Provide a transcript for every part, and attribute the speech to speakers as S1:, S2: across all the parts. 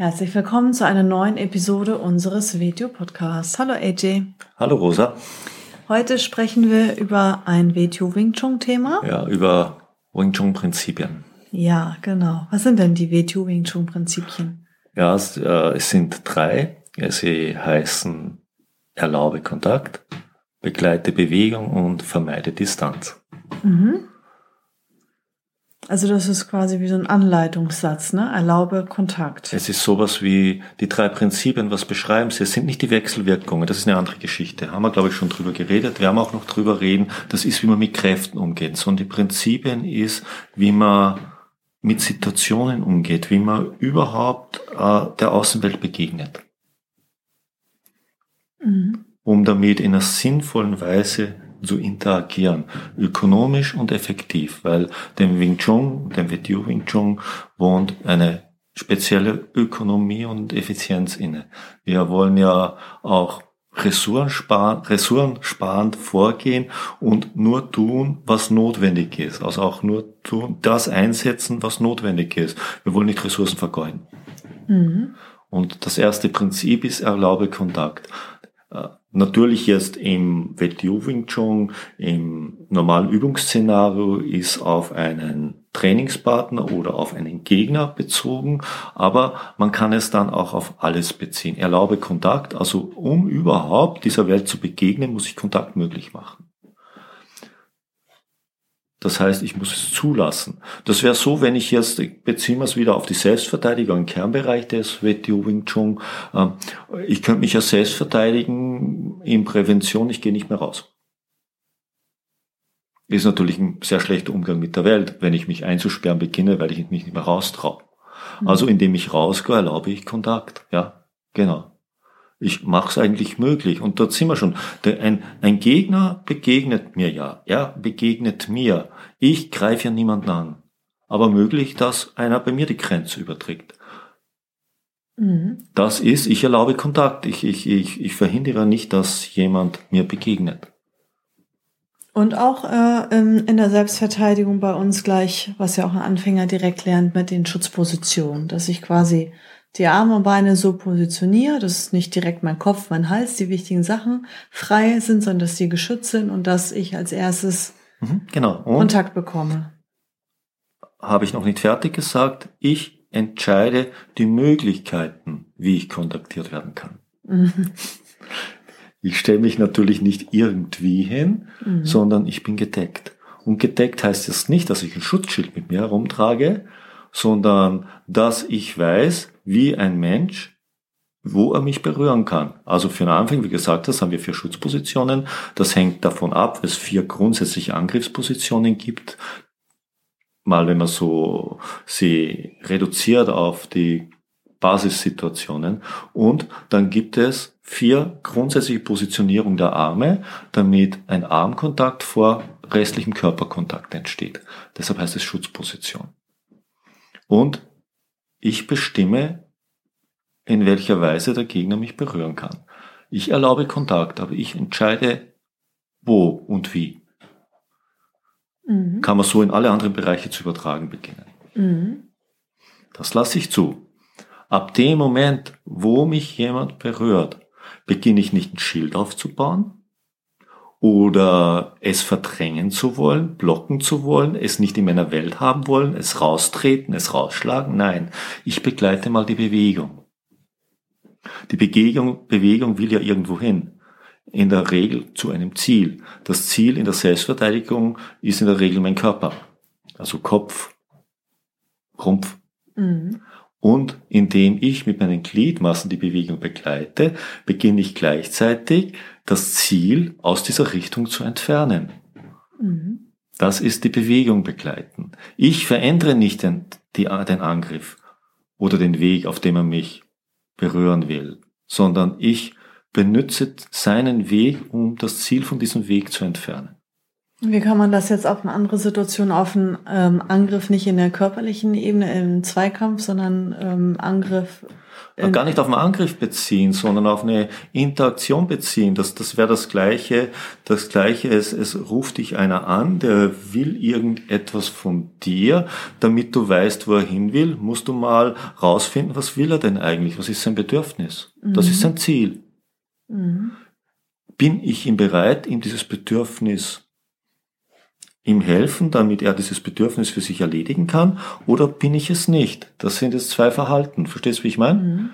S1: Herzlich willkommen zu einer neuen Episode unseres Video-Podcasts. Hallo AJ.
S2: Hallo Rosa.
S1: Heute sprechen wir über ein WTO Wing Chun Thema.
S2: Ja, über Wing Chun Prinzipien.
S1: Ja, genau. Was sind denn die WTO Wing Chun Prinzipien?
S2: Ja, es, äh, es sind drei. Sie heißen Erlaube Kontakt, begleite Bewegung und vermeide Distanz. Mhm.
S1: Also das ist quasi wie so ein Anleitungssatz, ne? Erlaube Kontakt.
S2: Es ist sowas wie die drei Prinzipien, was beschreiben sie. Es sind nicht die Wechselwirkungen, das ist eine andere Geschichte. Haben wir, glaube ich, schon drüber geredet. Wir haben auch noch drüber reden, das ist, wie man mit Kräften umgeht. Sondern die Prinzipien ist, wie man mit Situationen umgeht, wie man überhaupt äh, der Außenwelt begegnet. Mhm. Um damit in einer sinnvollen Weise zu interagieren, ökonomisch und effektiv, weil dem Wing Chun, dem WTO Wing Chun wohnt eine spezielle Ökonomie und Effizienz inne. Wir wollen ja auch ressourcensparend, ressourcensparend vorgehen und nur tun, was notwendig ist. Also auch nur tun, das einsetzen, was notwendig ist. Wir wollen nicht Ressourcen vergeuden. Mhm. Und das erste Prinzip ist, erlaube Kontakt. Natürlich jetzt im WTU Wing Chun, im normalen Übungsszenario ist auf einen Trainingspartner oder auf einen Gegner bezogen, aber man kann es dann auch auf alles beziehen. Erlaube Kontakt, also um überhaupt dieser Welt zu begegnen, muss ich Kontakt möglich machen. Das heißt, ich muss es zulassen. Das wäre so, wenn ich jetzt, beziehen wir es wieder auf die Selbstverteidigung im Kernbereich des WTO Wing Chun. Ähm, ich könnte mich ja selbst verteidigen in Prävention, ich gehe nicht mehr raus. Ist natürlich ein sehr schlechter Umgang mit der Welt, wenn ich mich einzusperren beginne, weil ich mich nicht mehr raustraue. Mhm. Also indem ich rausgehe, erlaube ich Kontakt. Ja, genau. Ich mache es eigentlich möglich. Und dort sind wir schon. Ein, ein Gegner begegnet mir ja. Er begegnet mir. Ich greife ja niemanden an. Aber möglich, dass einer bei mir die Grenze überträgt. Mhm. Das ist, ich erlaube Kontakt. Ich, ich, ich, ich verhindere nicht, dass jemand mir begegnet.
S1: Und auch äh, in der Selbstverteidigung bei uns gleich, was ja auch ein Anfänger direkt lernt mit den Schutzpositionen, dass ich quasi die Arme und Beine so positioniere, dass nicht direkt mein Kopf, mein Hals, die wichtigen Sachen frei sind, sondern dass die geschützt sind und dass ich als erstes mhm, genau. Kontakt bekomme.
S2: Habe ich noch nicht fertig gesagt. Ich entscheide die Möglichkeiten, wie ich kontaktiert werden kann. Mhm. Ich stelle mich natürlich nicht irgendwie hin, mhm. sondern ich bin gedeckt. Und gedeckt heißt jetzt nicht, dass ich ein Schutzschild mit mir herumtrage, sondern dass ich weiß, wie ein Mensch, wo er mich berühren kann. Also für den Anfang, wie gesagt, das haben wir vier Schutzpositionen. Das hängt davon ab, es vier grundsätzliche Angriffspositionen gibt. Mal, wenn man so sie reduziert auf die Basissituationen. Und dann gibt es vier grundsätzliche Positionierung der Arme, damit ein Armkontakt vor restlichem Körperkontakt entsteht. Deshalb heißt es Schutzposition. Und ich bestimme, in welcher Weise der Gegner mich berühren kann. Ich erlaube Kontakt, aber ich entscheide, wo und wie. Mhm. Kann man so in alle anderen Bereiche zu übertragen beginnen. Mhm. Das lasse ich zu. Ab dem Moment, wo mich jemand berührt, beginne ich nicht ein Schild aufzubauen, oder es verdrängen zu wollen, blocken zu wollen, es nicht in meiner Welt haben wollen, es raustreten, es rausschlagen. Nein, ich begleite mal die Bewegung. Die Bewegung, Bewegung will ja irgendwo hin. In der Regel zu einem Ziel. Das Ziel in der Selbstverteidigung ist in der Regel mein Körper. Also Kopf, Rumpf. Mhm. Und indem ich mit meinen Gliedmassen die Bewegung begleite, beginne ich gleichzeitig das Ziel aus dieser Richtung zu entfernen. Mhm. Das ist die Bewegung begleiten. Ich verändere nicht den, die, den Angriff oder den Weg, auf dem er mich berühren will, sondern ich benütze seinen Weg, um das Ziel von diesem Weg zu entfernen.
S1: Wie kann man das jetzt auf eine andere Situation, auf einen ähm, Angriff nicht in der körperlichen Ebene im Zweikampf, sondern ähm, Angriff
S2: gar nicht auf einen Angriff beziehen, sondern auf eine Interaktion beziehen. Das, das wäre das Gleiche. Das Gleiche, es, es ruft dich einer an, der will irgendetwas von dir, damit du weißt, wo er hin will, musst du mal rausfinden, was will er denn eigentlich? Was ist sein Bedürfnis? Mhm. Das ist mhm. sein Ziel. Mhm. Bin ich ihm bereit, ihm dieses Bedürfnis ihm helfen, damit er dieses Bedürfnis für sich erledigen kann, oder bin ich es nicht? Das sind jetzt zwei Verhalten. Verstehst du, wie ich meine? Mhm.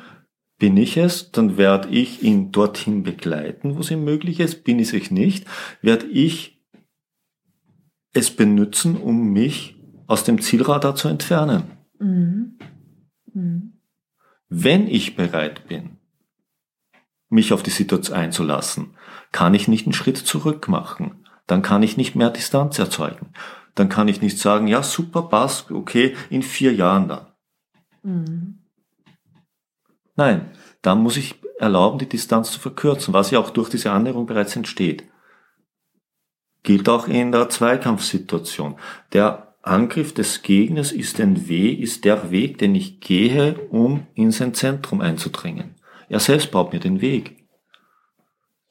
S2: Bin ich es, dann werde ich ihn dorthin begleiten, wo es ihm möglich ist. Bin ich es nicht, werde ich es benutzen, um mich aus dem Zielradar zu entfernen. Mhm. Mhm. Wenn ich bereit bin, mich auf die Situation einzulassen, kann ich nicht einen Schritt zurück machen dann kann ich nicht mehr Distanz erzeugen. Dann kann ich nicht sagen, ja, super, passt, okay, in vier Jahren dann. Mhm. Nein, dann muss ich erlauben, die Distanz zu verkürzen, was ja auch durch diese Annäherung bereits entsteht. Gilt auch in der Zweikampfsituation. Der Angriff des Gegners ist ein Weg, ist der Weg, den ich gehe, um in sein Zentrum einzudringen. Er selbst baut mir den Weg.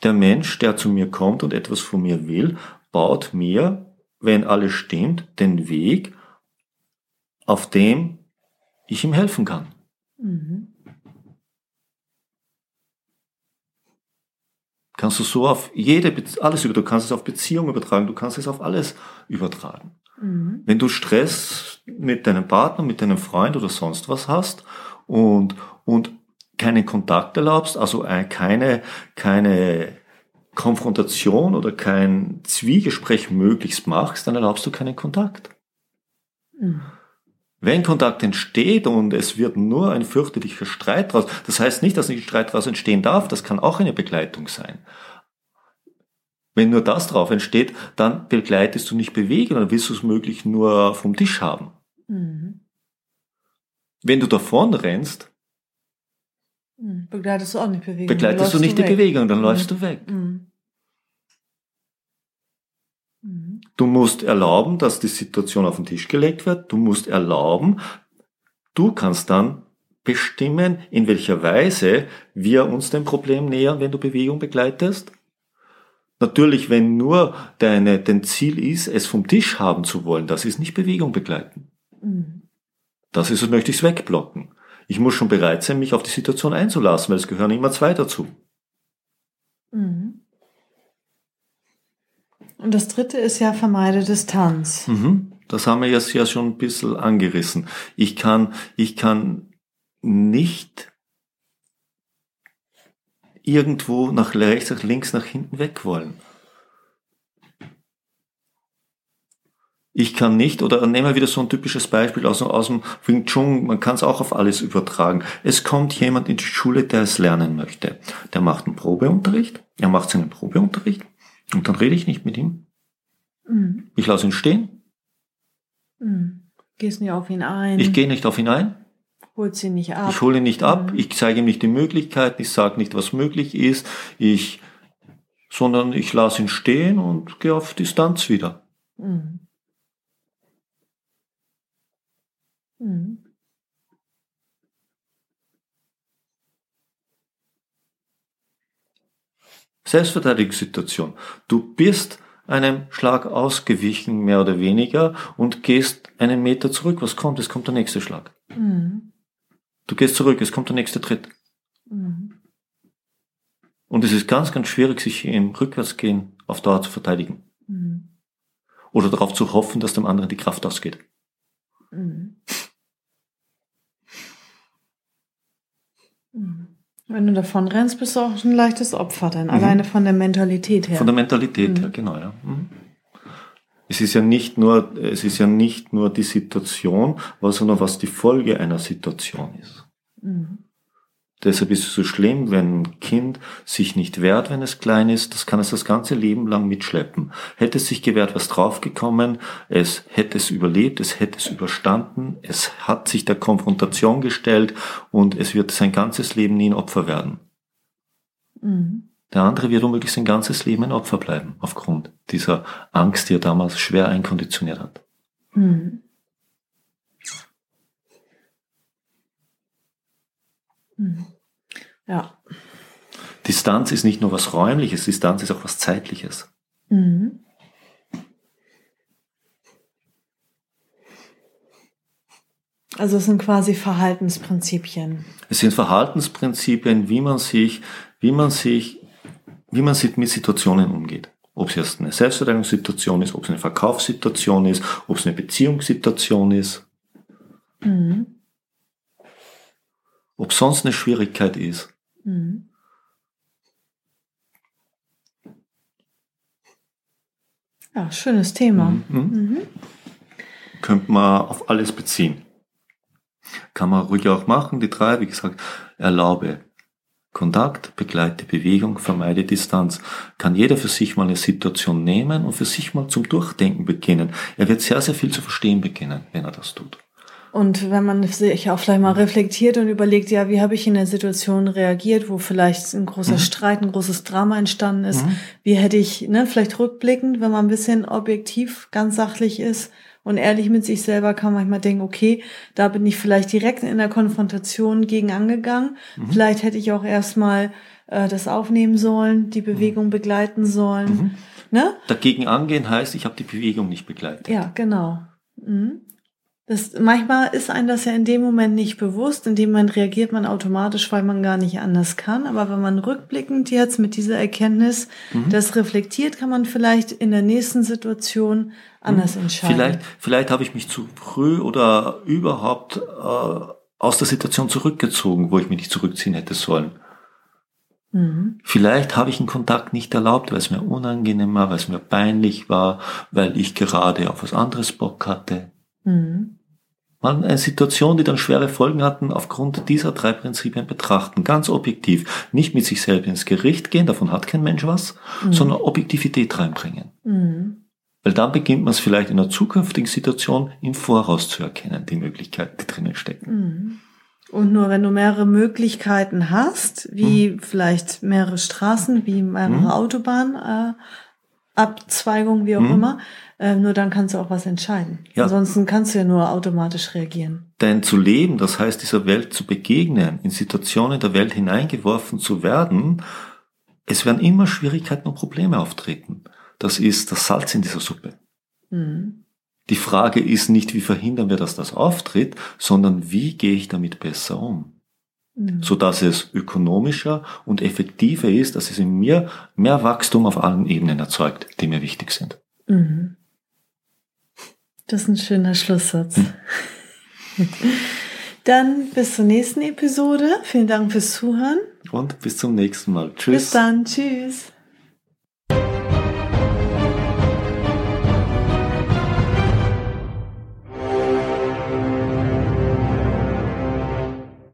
S2: Der Mensch, der zu mir kommt und etwas von mir will, baut mir, wenn alles stimmt, den Weg, auf dem ich ihm helfen kann. Mhm. Kannst du so auf jede, alles über, du kannst es auf Beziehungen übertragen, du kannst es auf alles übertragen. Mhm. Wenn du Stress mit deinem Partner, mit deinem Freund oder sonst was hast und, und keinen Kontakt erlaubst, also keine, keine Konfrontation oder kein Zwiegespräch möglichst machst, dann erlaubst du keinen Kontakt. Mhm. Wenn Kontakt entsteht und es wird nur ein fürchterlicher Streit daraus, das heißt nicht, dass nicht Streit daraus entstehen darf, das kann auch eine Begleitung sein. Wenn nur das drauf entsteht, dann begleitest du nicht bewegen, dann willst du es möglich nur vom Tisch haben. Mhm. Wenn du davon rennst,
S1: begleitest du auch nicht Bewegung.
S2: Begleitest du nicht du die Bewegung, dann mhm. läufst du weg. Mhm. Mhm. Du musst erlauben, dass die Situation auf den Tisch gelegt wird. Du musst erlauben, du kannst dann bestimmen, in welcher Weise wir uns dem Problem nähern, wenn du Bewegung begleitest. Natürlich, wenn nur deine, dein Ziel ist, es vom Tisch haben zu wollen, das ist nicht Bewegung begleiten. Mhm. Das ist, möchte ich es wegblocken. Ich muss schon bereit sein, mich auf die Situation einzulassen, weil es gehören immer zwei dazu. Mhm.
S1: Und das dritte ist ja vermeide Distanz.
S2: Mhm. Das haben wir jetzt ja schon ein bisschen angerissen. Ich kann, ich kann nicht irgendwo nach rechts, nach links, nach hinten weg wollen. Ich kann nicht, oder nehmen wir wieder so ein typisches Beispiel aus, aus dem Wing Chun, man kann es auch auf alles übertragen. Es kommt jemand in die Schule, der es lernen möchte. Der macht einen Probeunterricht, er macht seinen Probeunterricht und dann rede ich nicht mit ihm. Mhm. Ich lasse ihn stehen.
S1: Mhm. Gehst nicht auf ihn ein.
S2: Ich gehe nicht auf ihn ein.
S1: Holst ihn nicht ab.
S2: Ich hole ihn nicht ab, mhm. ich zeige ihm nicht die Möglichkeiten, ich sage nicht, was möglich ist, ich, sondern ich lasse ihn stehen und gehe auf Distanz wieder. Mhm. Mhm. Selbstverteidigungssituation. Du bist einem Schlag ausgewichen, mehr oder weniger, und gehst einen Meter zurück. Was kommt? Es kommt der nächste Schlag. Mhm. Du gehst zurück, es kommt der nächste Tritt. Mhm. Und es ist ganz, ganz schwierig, sich im Rückwärtsgehen auf Dauer zu verteidigen. Mhm. Oder darauf zu hoffen, dass dem anderen die Kraft ausgeht.
S1: Wenn du davon rennst, bist du auch ein leichtes Opfer dann, mhm. alleine von der Mentalität her.
S2: Von der Mentalität mhm. her, genau, ja. Mhm. Es ist ja nicht nur, es ist ja nicht nur die Situation, sondern was die Folge einer Situation ist. Mhm. Deshalb ist es so schlimm, wenn ein Kind sich nicht wehrt, wenn es klein ist. Das kann es das ganze Leben lang mitschleppen. Hätte es sich gewehrt, was draufgekommen. Es hätte es überlebt, es hätte es überstanden. Es hat sich der Konfrontation gestellt und es wird sein ganzes Leben nie ein Opfer werden. Mhm. Der andere wird womöglich sein ganzes Leben ein Opfer bleiben, aufgrund dieser Angst, die er damals schwer einkonditioniert hat. Mhm.
S1: Ja.
S2: Distanz ist nicht nur was Räumliches, Distanz ist auch was Zeitliches. Mhm.
S1: Also es sind quasi Verhaltensprinzipien.
S2: Es sind Verhaltensprinzipien, wie man sich, wie man sich, wie man mit Situationen umgeht. Ob es jetzt eine Selbstverteidigungssituation ist, ob es eine Verkaufssituation ist, ob es eine Beziehungssituation ist. Mhm. Ob sonst eine Schwierigkeit ist. Mhm.
S1: Ja, schönes Thema. Mhm.
S2: Mhm. mhm. Könnte man auf alles beziehen. Kann man ruhig auch machen, die drei, wie gesagt, erlaube Kontakt, begleite Bewegung, vermeide Distanz. Kann jeder für sich mal eine Situation nehmen und für sich mal zum Durchdenken beginnen. Er wird sehr, sehr viel zu verstehen beginnen, wenn er das tut.
S1: Und wenn man sich auch vielleicht mal reflektiert und überlegt, ja, wie habe ich in der Situation reagiert, wo vielleicht ein großer mhm. Streit, ein großes Drama entstanden ist, mhm. wie hätte ich, ne, vielleicht rückblickend, wenn man ein bisschen objektiv, ganz sachlich ist und ehrlich mit sich selber, kann man manchmal denken, okay, da bin ich vielleicht direkt in der Konfrontation gegen angegangen. Mhm. Vielleicht hätte ich auch erstmal äh, das aufnehmen sollen, die Bewegung mhm. begleiten sollen. Mhm. Ne?
S2: Dagegen angehen heißt, ich habe die Bewegung nicht begleitet.
S1: Ja, genau. Mhm. Das, manchmal ist einem das ja in dem Moment nicht bewusst, in dem Moment reagiert man automatisch, weil man gar nicht anders kann. Aber wenn man rückblickend jetzt mit dieser Erkenntnis mhm. das reflektiert, kann man vielleicht in der nächsten Situation anders mhm. entscheiden.
S2: Vielleicht, vielleicht habe ich mich zu früh oder überhaupt äh, aus der Situation zurückgezogen, wo ich mich nicht zurückziehen hätte sollen. Mhm. Vielleicht habe ich einen Kontakt nicht erlaubt, weil es mir unangenehm war, weil es mir peinlich war, weil ich gerade auf was anderes Bock hatte. Mhm. Man eine Situation, die dann schwere Folgen hatten, aufgrund dieser drei Prinzipien betrachten, ganz objektiv. Nicht mit sich selbst ins Gericht gehen, davon hat kein Mensch was, mhm. sondern Objektivität reinbringen. Mhm. Weil dann beginnt man es vielleicht in einer zukünftigen Situation im Voraus zu erkennen, die Möglichkeiten, die drinnen stecken.
S1: Mhm. Und nur wenn du mehrere Möglichkeiten hast, wie mhm. vielleicht mehrere Straßen, wie mehrere mhm. Autobahnen, äh, wie auch mhm. immer, äh, nur dann kannst du auch was entscheiden. Ja. Ansonsten kannst du ja nur automatisch reagieren.
S2: Denn zu leben, das heißt dieser Welt zu begegnen, in Situationen der Welt hineingeworfen zu werden, es werden immer Schwierigkeiten und Probleme auftreten. Das ist das Salz in dieser Suppe. Mhm. Die Frage ist nicht, wie verhindern wir, dass das auftritt, sondern wie gehe ich damit besser um? Mhm. So dass es ökonomischer und effektiver ist, dass es in mir mehr Wachstum auf allen Ebenen erzeugt, die mir wichtig sind. Mhm.
S1: Das ist ein schöner Schlusssatz. Hm. Dann bis zur nächsten Episode. Vielen Dank fürs Zuhören.
S2: Und bis zum nächsten Mal. Tschüss.
S1: Bis dann. Tschüss.